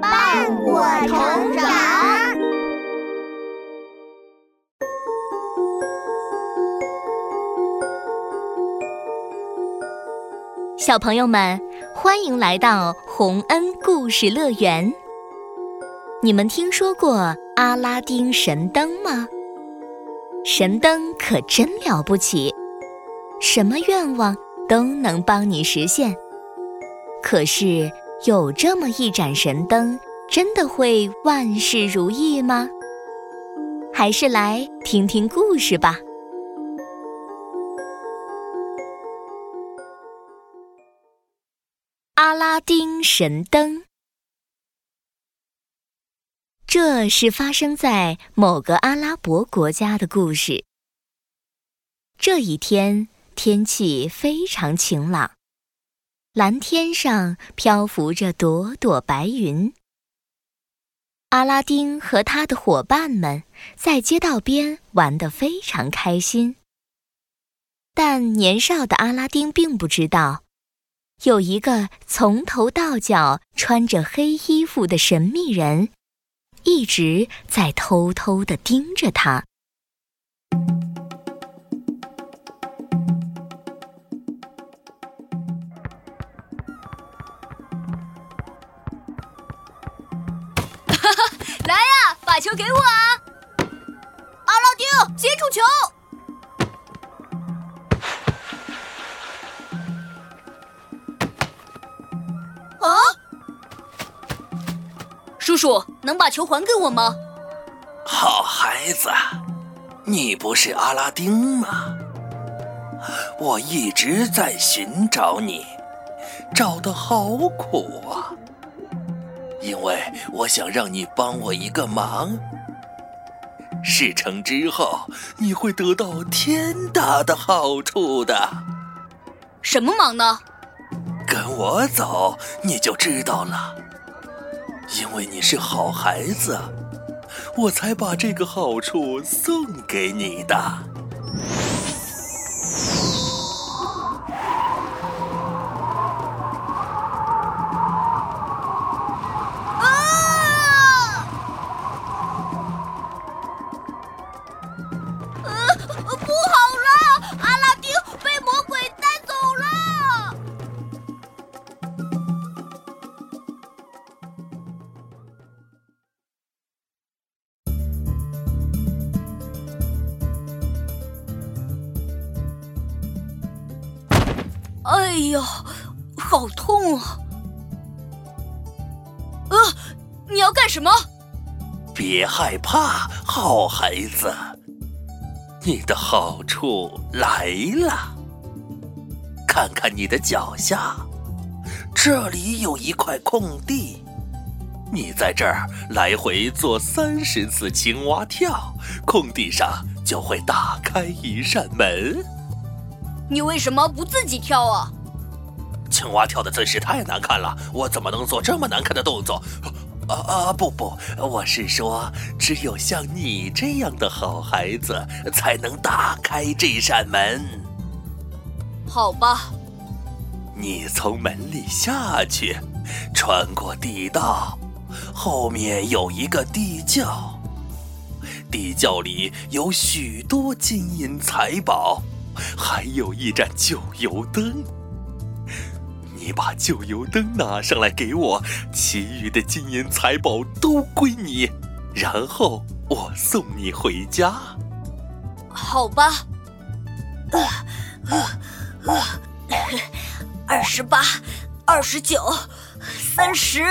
伴我成长。小朋友们，欢迎来到洪恩故事乐园。你们听说过阿拉丁神灯吗？神灯可真了不起，什么愿望都能帮你实现。可是有这么一盏神灯，真的会万事如意吗？还是来听听故事吧。阿拉丁神灯，这是发生在某个阿拉伯国家的故事。这一天，天气非常晴朗。蓝天上漂浮着朵朵白云。阿拉丁和他的伙伴们在街道边玩得非常开心。但年少的阿拉丁并不知道，有一个从头到脚穿着黑衣服的神秘人，一直在偷偷地盯着他。把球给我啊！阿拉丁，接住球！啊！叔叔，能把球还给我吗？好孩子，你不是阿拉丁吗？我一直在寻找你，找的好苦啊！因为我想让你帮我一个忙，事成之后你会得到天大的好处的。什么忙呢？跟我走，你就知道了。因为你是好孩子，我才把这个好处送给你的。哎呦，好痛啊！呃，你要干什么？别害怕，好孩子，你的好处来了。看看你的脚下，这里有一块空地，你在这儿来回做三十次青蛙跳，空地上就会打开一扇门。你为什么不自己跳啊？青蛙跳的姿势太难看了，我怎么能做这么难看的动作？啊啊不不，我是说，只有像你这样的好孩子才能打开这扇门。好吧，你从门里下去，穿过地道，后面有一个地窖，地窖里有许多金银财宝。还有一盏旧油灯，你把旧油灯拿上来给我，其余的金银财宝都归你，然后我送你回家。好吧。呃呃呃二十八，二十九，三十。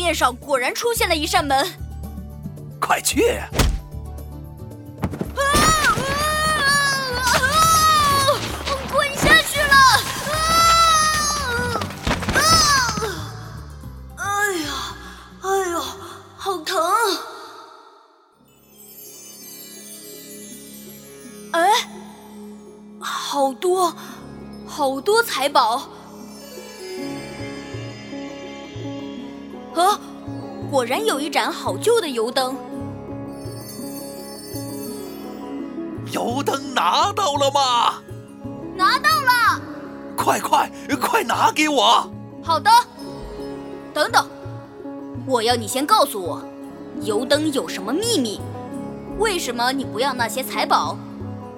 面上果然出现了一扇门，快去！啊啊啊！滚下去了！啊啊！哎呀，哎呦，好疼！哎，好多，好多财宝。啊，果然有一盏好旧的油灯。油灯拿到了吗？拿到了。快快快拿给我！好的。等等，我要你先告诉我，油灯有什么秘密？为什么你不要那些财宝，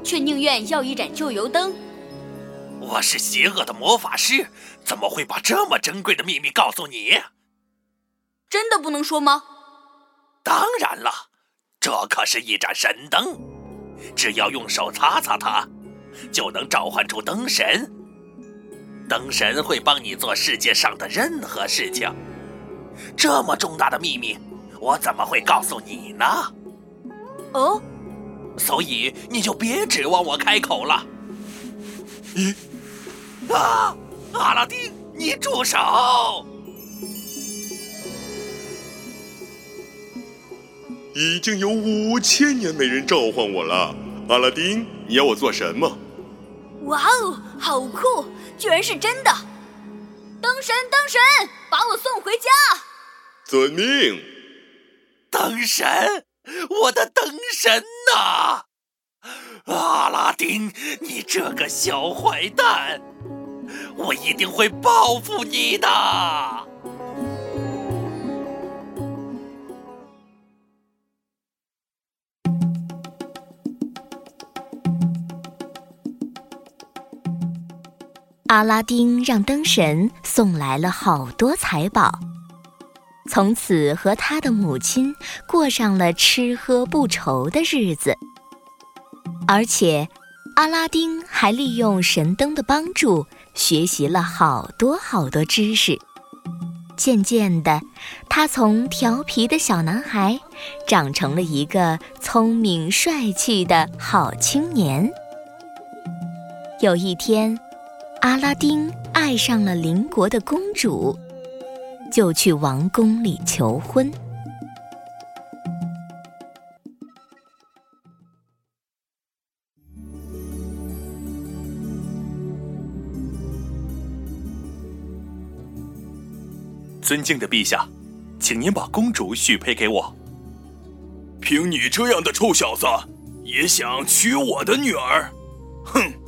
却宁愿要一盏旧油灯？我是邪恶的魔法师，怎么会把这么珍贵的秘密告诉你？真的不能说吗？当然了，这可是一盏神灯，只要用手擦擦它，就能召唤出灯神。灯神会帮你做世界上的任何事情。这么重大的秘密，我怎么会告诉你呢？哦，所以你就别指望我开口了。咦？啊！阿拉丁，你住手！已经有五千年没人召唤我了，阿拉丁，你要我做什么？哇哦，好酷！居然是真的！灯神，灯神，把我送回家！遵命。灯神，我的灯神呐！阿拉丁，你这个小坏蛋，我一定会报复你的！阿拉丁让灯神送来了好多财宝，从此和他的母亲过上了吃喝不愁的日子。而且，阿拉丁还利用神灯的帮助，学习了好多好多知识。渐渐的，他从调皮的小男孩，长成了一个聪明帅气的好青年。有一天，阿拉丁爱上了邻国的公主，就去王宫里求婚。尊敬的陛下，请您把公主许配给我。凭你这样的臭小子，也想娶我的女儿？哼！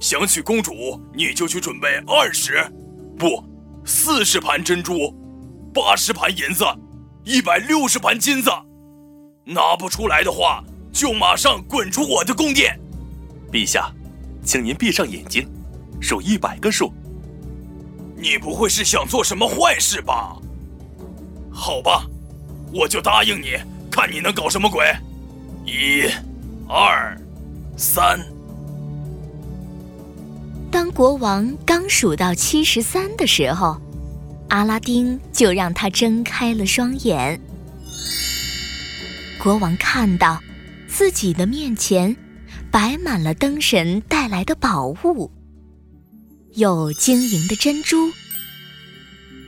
想娶公主，你就去准备二十，不，四十盘珍珠，八十盘银子，一百六十盘金子。拿不出来的话，就马上滚出我的宫殿。陛下，请您闭上眼睛，数一百个数。你不会是想做什么坏事吧？好吧，我就答应你，看你能搞什么鬼。一、二、三。当国王刚数到七十三的时候，阿拉丁就让他睁开了双眼。国王看到自己的面前摆满了灯神带来的宝物。有晶莹的珍珠，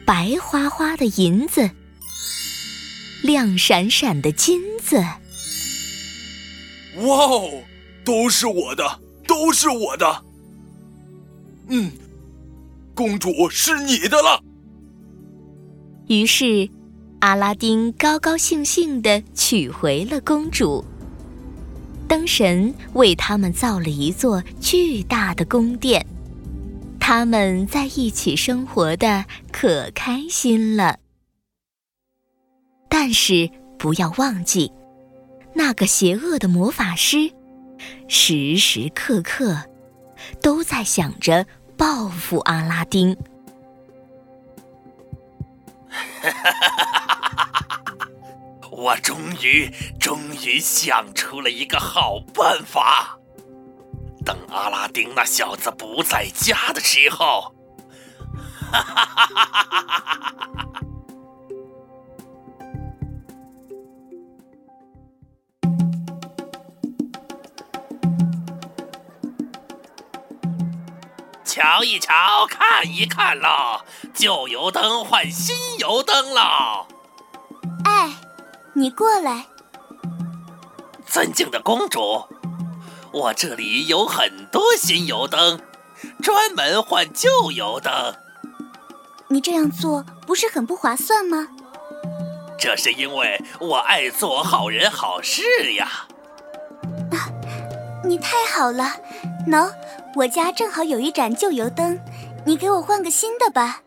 白花花的银子，亮闪闪的金子。哇哦，都是我的，都是我的。嗯，公主是你的了。于是，阿拉丁高高兴兴的娶回了公主。灯神为他们造了一座巨大的宫殿。他们在一起生活的可开心了，但是不要忘记，那个邪恶的魔法师，时时刻刻都在想着报复阿拉丁。我终于终于想出了一个好办法。等阿拉丁那小子不在家的时候，哈哈哈哈哈哈！瞧一瞧，看一看喽，旧油灯换新油灯喽！哎，你过来，尊敬的公主。我这里有很多新油灯，专门换旧油灯。你这样做不是很不划算吗？这是因为我爱做好人好事呀。啊，你太好了，喏，我家正好有一盏旧油灯，你给我换个新的吧。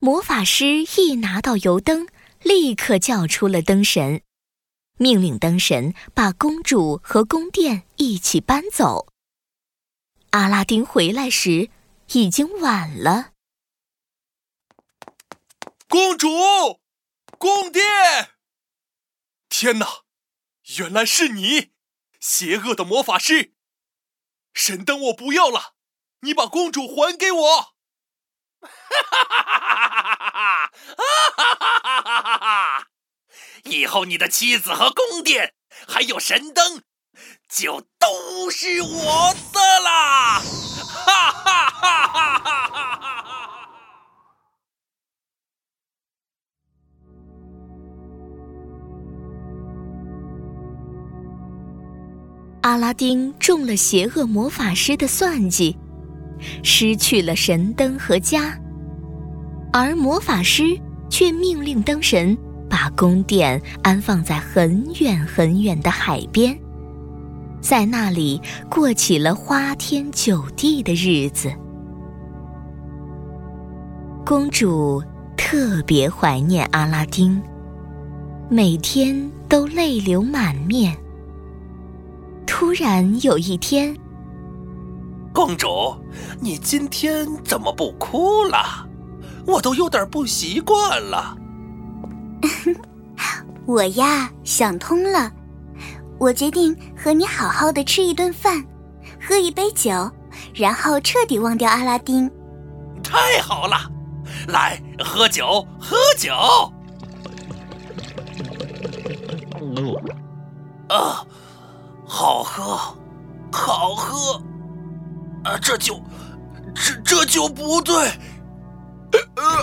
魔法师一拿到油灯，立刻叫出了灯神，命令灯神把公主和宫殿一起搬走。阿拉丁回来时，已经晚了。公主，宫殿！天哪，原来是你，邪恶的魔法师！神灯我不要了，你把公主还给我！哈哈哈哈哈！哈哈哈哈！以后你的妻子和宫殿，还有神灯。就都是我的啦！哈哈哈哈哈哈！阿拉丁中了邪恶魔法师的算计，失去了神灯和家，而魔法师却命令灯神把宫殿安放在很远很远的海边。在那里过起了花天酒地的日子。公主特别怀念阿拉丁，每天都泪流满面。突然有一天，公主，你今天怎么不哭了？我都有点不习惯了。我呀，想通了。我决定和你好好的吃一顿饭，喝一杯酒，然后彻底忘掉阿拉丁。太好了，来喝酒，喝酒。啊，好喝，好喝。啊，这酒，这这酒不对。呃，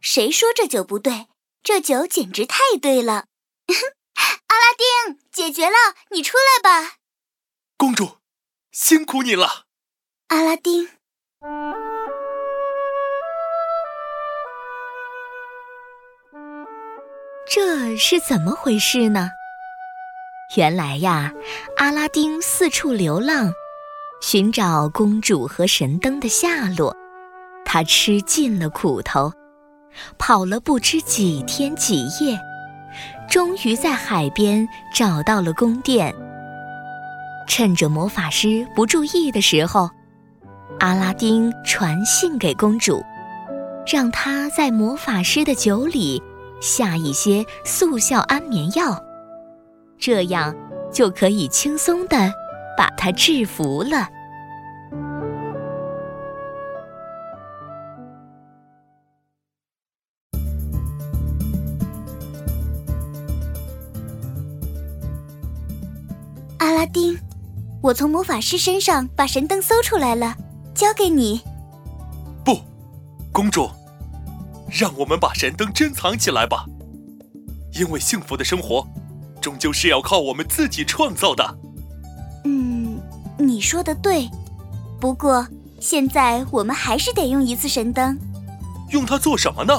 谁说这酒不对？这酒简直太对了。阿拉丁，解决了，你出来吧。公主，辛苦你了。阿拉丁，这是怎么回事呢？原来呀，阿拉丁四处流浪，寻找公主和神灯的下落。他吃尽了苦头，跑了不知几天几夜。终于在海边找到了宫殿。趁着魔法师不注意的时候，阿拉丁传信给公主，让她在魔法师的酒里下一些速效安眠药，这样就可以轻松的把他制服了。阿拉丁，我从魔法师身上把神灯搜出来了，交给你。不，公主，让我们把神灯珍藏起来吧，因为幸福的生活，终究是要靠我们自己创造的。嗯，你说的对，不过现在我们还是得用一次神灯。用它做什么呢？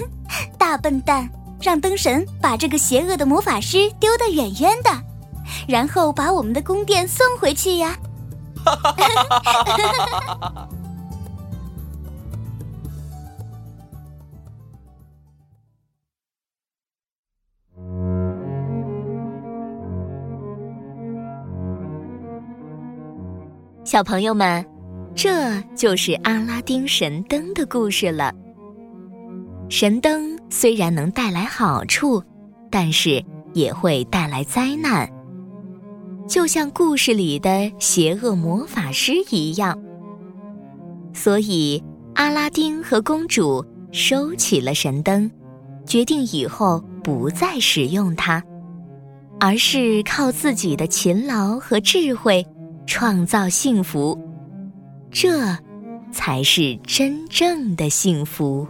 大笨蛋，让灯神把这个邪恶的魔法师丢得远远的。然后把我们的宫殿送回去呀！小朋友们，这就是阿拉丁神灯的故事了。神灯虽然能带来好处，但是也会带来灾难。就像故事里的邪恶魔法师一样，所以阿拉丁和公主收起了神灯，决定以后不再使用它，而是靠自己的勤劳和智慧创造幸福，这才是真正的幸福。